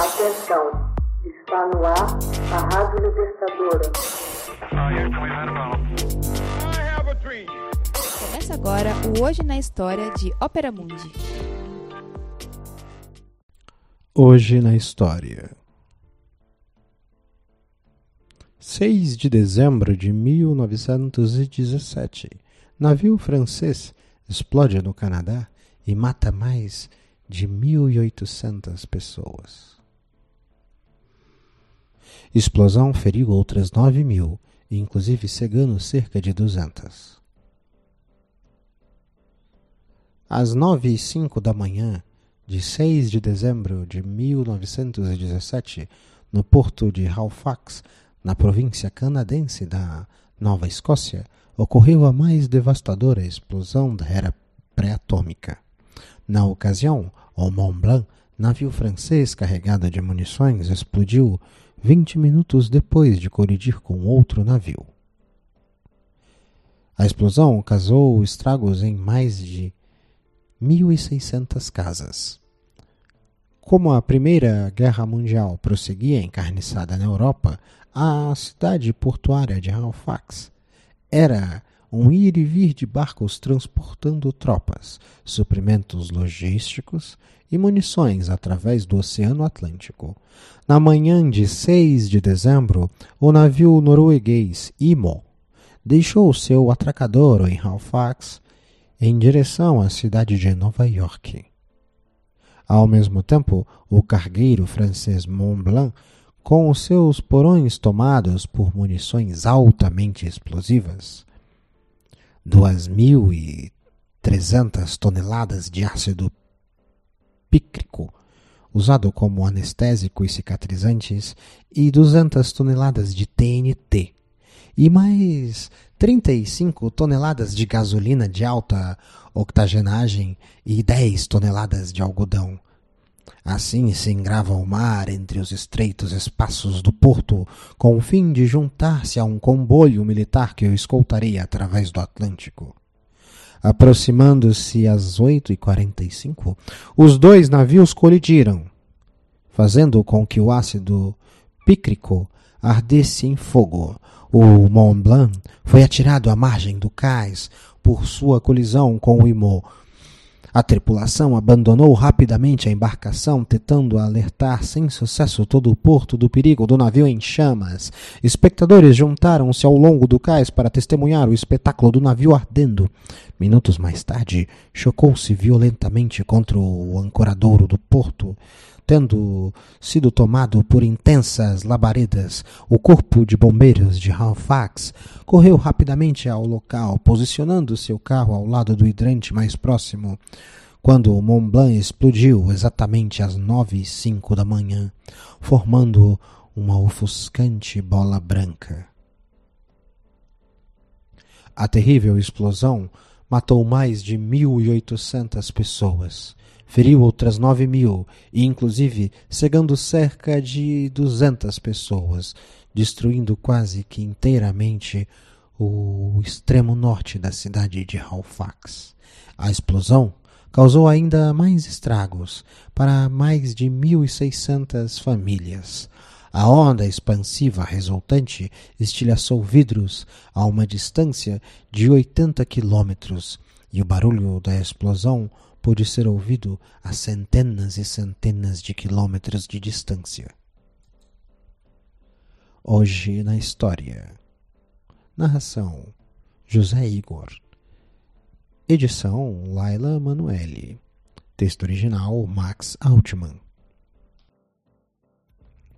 Atenção, está no ar a Rádio Libertadora. Começa agora o Hoje na História de Ópera Mundi. Hoje na História 6 de dezembro de 1917 Navio francês explode no Canadá e mata mais de 1.800 pessoas. Explosão feriu outras 9 mil, inclusive cegando cerca de 200. Às nove e cinco da manhã de 6 de dezembro de 1917, no porto de Halifax, na província canadense da Nova Escócia, ocorreu a mais devastadora explosão da era pré-atômica. Na ocasião, o Mont Blanc, navio francês carregado de munições, explodiu 20 minutos depois de colidir com outro navio. A explosão causou estragos em mais de 1.600 casas. Como a Primeira Guerra Mundial prosseguia encarniçada na Europa, a cidade portuária de Halifax era um ir e vir de barcos transportando tropas, suprimentos logísticos e munições através do Oceano Atlântico. Na manhã de 6 de dezembro, o navio norueguês Imo deixou seu atracador em Halifax em direção à cidade de Nova York. Ao mesmo tempo, o cargueiro francês Mont Blanc, com os seus porões tomados por munições altamente explosivas, 2.300 toneladas de ácido pícrico, usado como anestésico e cicatrizantes, e 200 toneladas de TNT, e mais 35 toneladas de gasolina de alta octagenagem e 10 toneladas de algodão. Assim se engrava o mar entre os estreitos espaços do porto, com o fim de juntar-se a um comboio militar que o escoltaria através do Atlântico. Aproximando-se às oito e quarenta e cinco, os dois navios colidiram, fazendo com que o ácido pícrico ardesse em fogo. O Mont Blanc foi atirado à margem do cais por sua colisão com o Imo, a tripulação abandonou rapidamente a embarcação, tentando alertar sem sucesso todo o porto do perigo do navio em chamas. Espectadores juntaram-se ao longo do cais para testemunhar o espetáculo do navio ardendo. Minutos mais tarde, chocou-se violentamente contra o ancoradouro do porto. Tendo sido tomado por intensas labaredas, o corpo de bombeiros de Halifax correu rapidamente ao local, posicionando seu carro ao lado do hidrante mais próximo. Quando o Mont Blanc explodiu exatamente às nove e cinco da manhã, formando uma ofuscante bola branca. A terrível explosão matou mais de mil e oitocentas pessoas feriu outras nove mil e, inclusive, cegando cerca de duzentas pessoas, destruindo quase que inteiramente o extremo norte da cidade de Halifax. A explosão causou ainda mais estragos para mais de 1.600 famílias. A onda expansiva resultante estilhaçou vidros a uma distância de 80 quilômetros e o barulho da explosão pôde ser ouvido a centenas e centenas de quilômetros de distância. Hoje na História. Narração: José Igor. Edição: Laila Manuelle. Texto original: Max Altman.